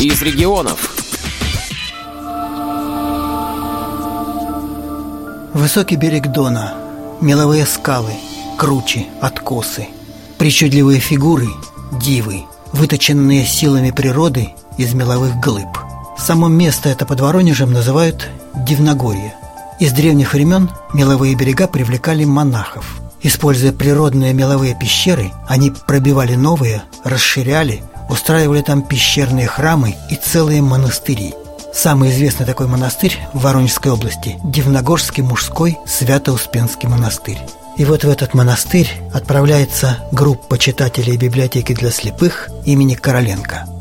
из регионов. Высокий берег Дона, меловые скалы, кручи, откосы, причудливые фигуры, дивы, выточенные силами природы из меловых глыб. Само место это под Воронежем называют Дивногорье. Из древних времен меловые берега привлекали монахов. Используя природные меловые пещеры, они пробивали новые, расширяли, устраивали там пещерные храмы и целые монастыри – Самый известный такой монастырь в Воронежской области – Дивногорский мужской Свято-Успенский монастырь. И вот в этот монастырь отправляется группа читателей библиотеки для слепых имени Короленко –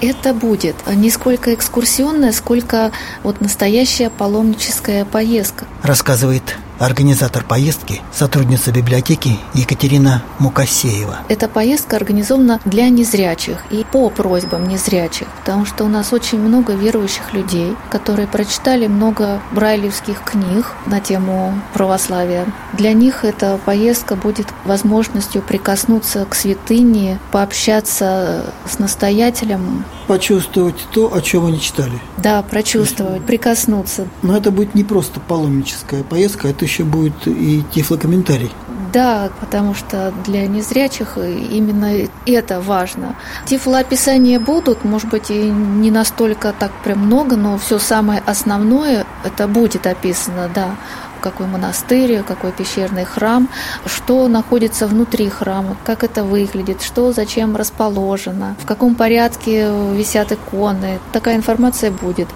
это будет не сколько экскурсионная, сколько вот настоящая паломническая поездка. Рассказывает организатор поездки, сотрудница библиотеки Екатерина Мукасеева. Эта поездка организована для незрячих и по просьбам незрячих, потому что у нас очень много верующих людей, которые прочитали много брайлевских книг на тему православия. Для них эта поездка будет возможностью прикоснуться к святыне, пообщаться с настоятелем. Почувствовать то, о чем они читали. Да, прочувствовать, прикоснуться. Но это будет не просто паломническая поездка, это еще будет и тифлокомментарий. Да, потому что для незрячих именно это важно. Тифлоописания будут, может быть, и не настолько так прям много, но все самое основное это будет описано, да какой монастырь, какой пещерный храм, что находится внутри храма, как это выглядит, что зачем расположено, в каком порядке висят иконы. Такая информация будет.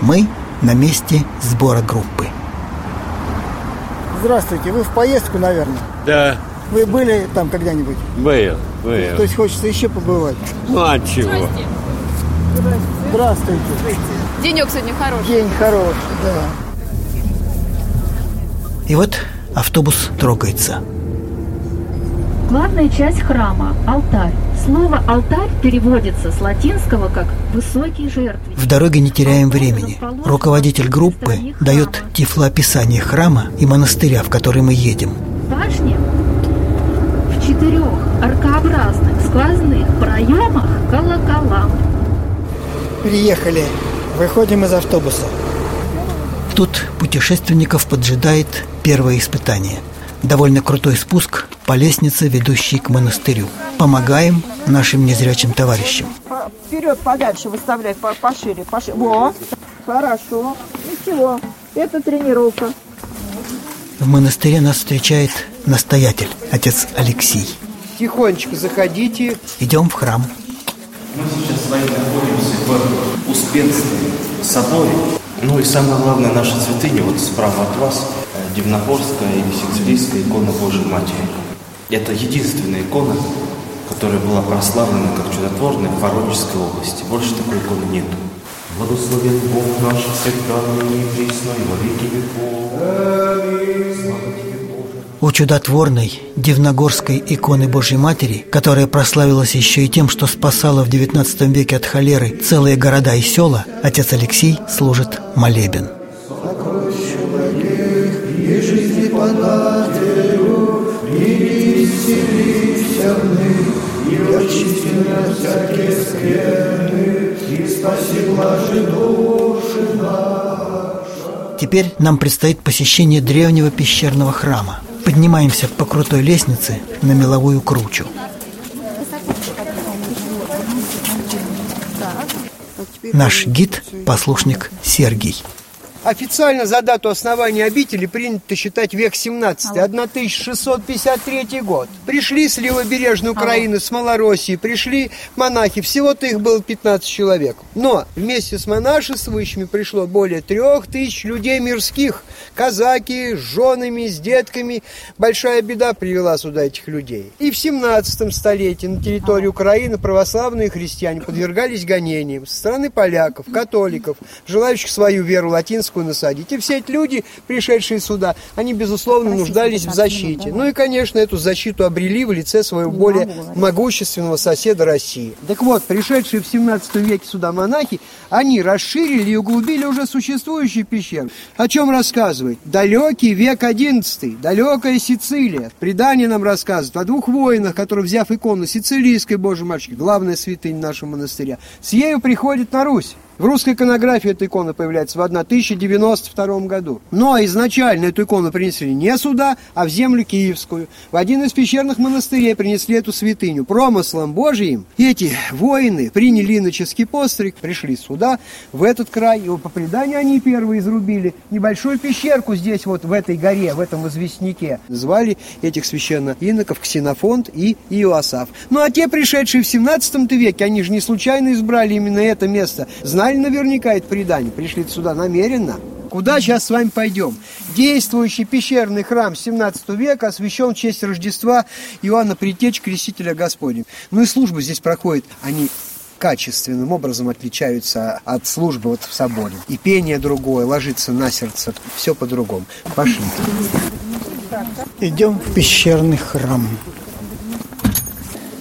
Мы на месте сбора группы. Здравствуйте, вы в поездку, наверное? Да. Вы были там когда-нибудь? Был, был. То есть хочется еще побывать? Ну, а чего? Здравствуйте. Здравствуйте. Денек сегодня хороший. День хороший, да. И вот автобус трогается. Главная часть храма – алтарь. Слово «алтарь» переводится с латинского как «высокий жертвенник». В дороге не теряем времени. Руководитель группы дает тифлоописание храма и монастыря, в который мы едем. Башня в четырех аркообразных сквозных проемах колокола. Приехали. Выходим из автобуса. Тут путешественников поджидает первое испытание. Довольно крутой спуск по лестнице, ведущей к монастырю. Помогаем нашим незрячим товарищам. Вперед, подальше выставлять, пошире, пошире. Во, хорошо. Ничего, это тренировка. В монастыре нас встречает настоятель, отец Алексей. Тихонечко заходите. Идем в храм. Мы сейчас с вами находимся в Успенском соборе. Ну и самое главное, наша святыня, вот справа от вас, Дивногорская или Сицилийская икона Божьей Матери. Это единственная икона, которая была прославлена как чудотворная в Воронежской области. Больше такой иконы нету. Благословен Бог наш всегда, ныне и присно, и во веки веков. У чудотворной Дивногорской иконы Божьей Матери, которая прославилась еще и тем, что спасала в XIX веке от холеры целые города и села, отец Алексей служит молебен. Теперь нам предстоит посещение древнего пещерного храма. Поднимаемся по крутой лестнице на меловую кручу. Наш гид – послушник Сергий. Официально за дату основания обители принято считать век 17, 1653 год. Пришли с левобережной Украины, с Малороссии, пришли монахи, всего-то их было 15 человек. Но вместе с монашествующими пришло более трех тысяч людей мирских, казаки, с женами, с детками. Большая беда привела сюда этих людей. И в 17 столетии на территории Украины православные христиане подвергались гонениям со стороны поляков, католиков, желающих свою веру латинскую папироску насадить. И все эти люди, пришедшие сюда, они, безусловно, нуждались в защите. Ну и, конечно, эту защиту обрели в лице своего более могущественного соседа России. Так вот, пришедшие в 17 веке сюда монахи, они расширили и углубили уже существующие пещеры. О чем рассказывает? Далекий век XI, далекая Сицилия. Предание нам рассказывает о двух воинах, которые, взяв икону сицилийской Божьей Матушки, главная святынь нашего монастыря, с ею приходит на Русь. В русской иконографии эта икона появляется в 1092 году. Но изначально эту икону принесли не сюда, а в землю Киевскую. В один из пещерных монастырей принесли эту святыню. Промыслом Божиим эти воины приняли иноческий постриг, пришли сюда, в этот край, и по преданию они первые изрубили небольшую пещерку здесь вот в этой горе, в этом известняке. Звали этих священно иноков Ксенофонт и Иоасаф. Ну а те, пришедшие в 17 веке, они же не случайно избрали именно это место. Знали наверняка это предание, пришли сюда намеренно. Куда сейчас с вами пойдем? Действующий пещерный храм 17 века освящен в честь Рождества Иоанна Притеч, Крестителя Господня. Ну и службы здесь проходят, они качественным образом отличаются от службы вот в соборе. И пение другое, ложится на сердце, все по-другому. Пошли. Идем в пещерный храм.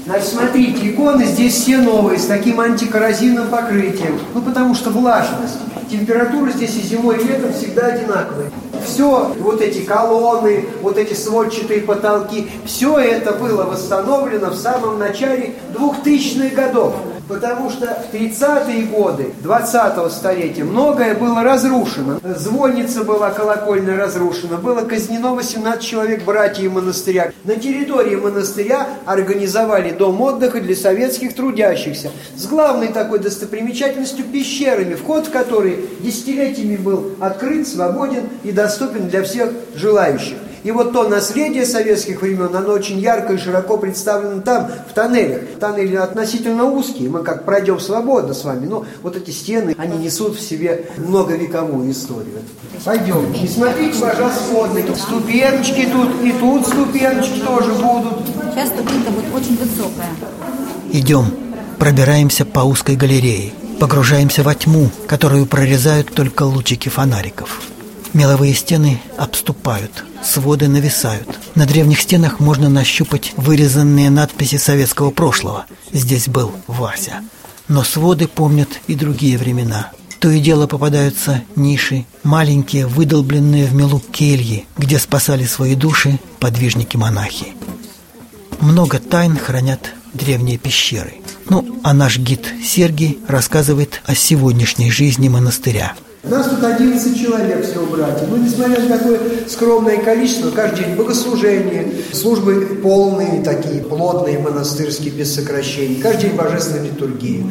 Значит, смотрите, иконы здесь все новые, с таким антикоррозийным покрытием. Ну, потому что влажность. Температура здесь и зимой, и летом всегда одинаковая. Все, вот эти колонны, вот эти сводчатые потолки, все это было восстановлено в самом начале 2000-х годов потому что в 30-е годы 20-го столетия многое было разрушено. Звонница была колокольная разрушена, было казнено 18 человек братьев монастыря. На территории монастыря организовали дом отдыха для советских трудящихся с главной такой достопримечательностью пещерами, вход в которые десятилетиями был открыт, свободен и доступен для всех желающих. И вот то наследие советских времен, оно очень ярко и широко представлено там, в тоннелях. Тоннели относительно узкие, мы как пройдем свободно с вами, но вот эти стены, они несут в себе многовековую историю. Пойдем. И смотрите, пожалуйста, сходники. Ступеночки тут, и тут ступеночки тоже будут. Сейчас ступенька будет очень высокая. Идем, пробираемся по узкой галерее, погружаемся во тьму, которую прорезают только лучики фонариков. Меловые стены обступают, своды нависают. На древних стенах можно нащупать вырезанные надписи советского прошлого. Здесь был Вася. Но своды помнят и другие времена. То и дело попадаются ниши, маленькие, выдолбленные в мелу кельи, где спасали свои души подвижники-монахи. Много тайн хранят древние пещеры. Ну, а наш гид Сергий рассказывает о сегодняшней жизни монастыря – нас тут 11 человек всего, братья. Ну, несмотря на такое скромное количество, каждый день богослужение, службы полные такие, плотные, монастырские, без сокращений. Каждый день божественная литургия.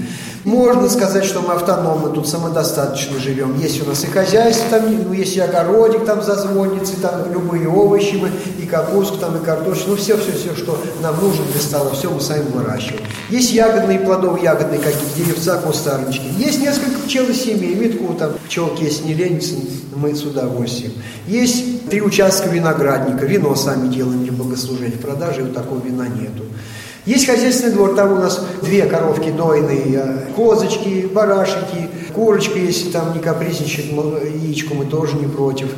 Можно сказать, что мы автономно, тут самодостаточно живем. Есть у нас и хозяйство, там, ну, есть и огородик там за звонницей, там любые овощи мы, и капустку, там, и картошку, ну, все-все-все, что нам нужно для стола, все мы сами выращиваем. Есть ягодные, плодово-ягодные какие-то, деревца, кустарнички. Есть несколько пчелосемей, метку там, пчелки, если не ленится, мы с удовольствием. Есть три участка виноградника, вино сами делаем для богослужения, продажи вот такого вина нету. Есть хозяйственный двор, там у нас две коровки дойные, э, козочки, барашки, курочка, если там не капризничает, яичку мы тоже не против.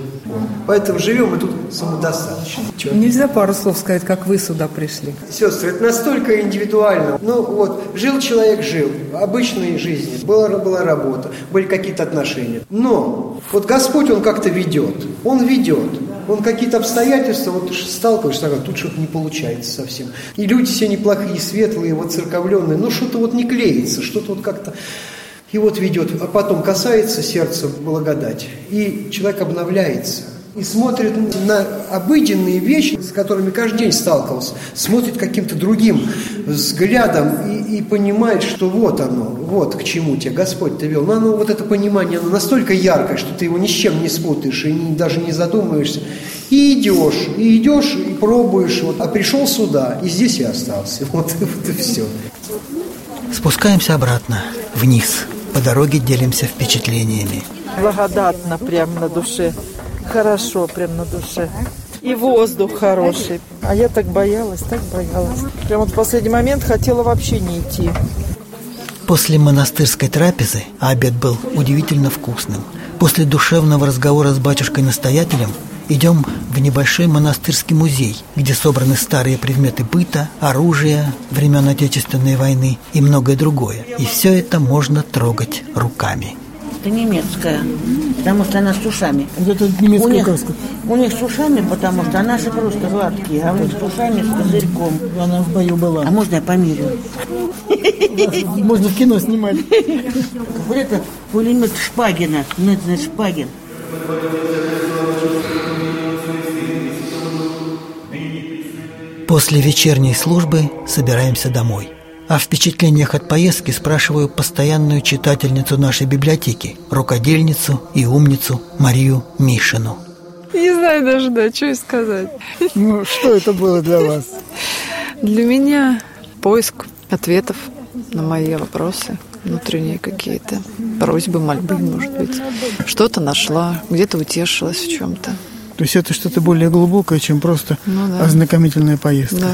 Поэтому живем мы тут самодостаточно. Чё? Нельзя пару слов сказать, как вы сюда пришли. Сестры, это настолько индивидуально. Ну вот, жил человек, жил. Обычной жизни. Была, была работа, были какие-то отношения. Но вот Господь, Он как-то ведет. Он ведет он какие-то обстоятельства, вот сталкиваешься, а тут что-то не получается совсем. И люди все неплохие, светлые, вот церковленные, но что-то вот не клеится, что-то вот как-то... И вот ведет, а потом касается сердца благодать, и человек обновляется – и смотрит на обыденные вещи, с которыми каждый день сталкивался, смотрит каким-то другим взглядом и, и понимает, что вот оно, вот к чему тебя Господь-то вел. Но оно, вот это понимание, оно настолько яркое, что ты его ни с чем не спутаешь и не, даже не задумаешься. И идешь, и идешь, и пробуешь, вот, а пришел сюда, и здесь и остался. Вот, вот и все. Спускаемся обратно, вниз. По дороге делимся впечатлениями. Благодатно прям на душе хорошо прям на душе. И воздух хороший. А я так боялась, так боялась. Прям вот в последний момент хотела вообще не идти. После монастырской трапезы, обед был удивительно вкусным, После душевного разговора с батюшкой-настоятелем идем в небольшой монастырский музей, где собраны старые предметы быта, оружие времен Отечественной войны и многое другое. И все это можно трогать руками. Это немецкая, потому что она с ушами. Это немецкая у них, краска. У них с ушами, потому что наши просто гладкие, а у них с ушами с козырьком. Она в бою была. А можно я померю? Можно в кино снимать. Вот это пулемет Шпагина. Это значит Шпагин. После вечерней службы собираемся домой. О впечатлениях от поездки спрашиваю постоянную читательницу нашей библиотеки, рукодельницу и умницу Марию Мишину. Не знаю даже, да, что и сказать. Ну, что это было для вас? Для меня поиск ответов на мои вопросы, внутренние какие-то просьбы, мольбы, может быть. Что-то нашла, где-то утешилась в чем-то. То есть это что-то более глубокое, чем просто Ну да. ознакомительная поездка. Да.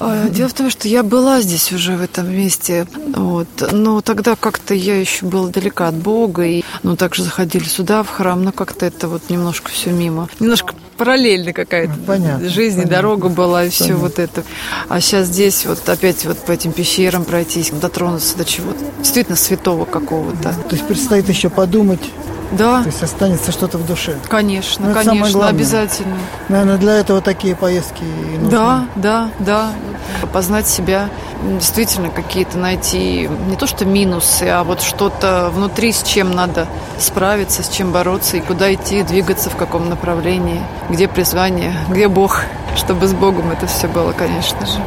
А, Дело в том, что я была здесь уже в этом месте, вот, но тогда как-то я еще была далека от Бога, и, ну, также заходили сюда, в храм, но как-то это вот немножко все мимо. Немножко параллельно какая-то Понятно, жизнь, понятно. дорога была, и все Понятно. вот это. А сейчас здесь вот опять вот по этим пещерам пройтись, дотронуться до чего-то действительно святого какого-то. То есть предстоит еще подумать, Да, то есть останется что-то в душе. конечно, Ну, это самое конечно, обязательно. Наверное, для этого такие поездки и нужны. Да, да, да. Познать себя, действительно какие-то найти не то что минусы, а вот что-то внутри, с чем надо справиться, с чем бороться и куда идти, двигаться в каком направлении, где призвание, где Бог, чтобы с Богом это все было, конечно же.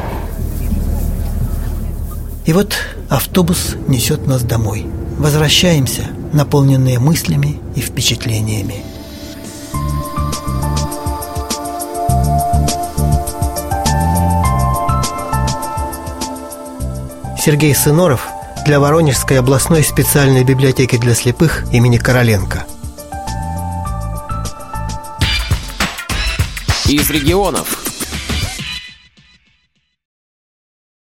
И вот автобус несет нас домой. Возвращаемся, наполненные мыслями и впечатлениями. Сергей Сыноров для Воронежской областной специальной библиотеки для слепых имени Короленко. Из регионов.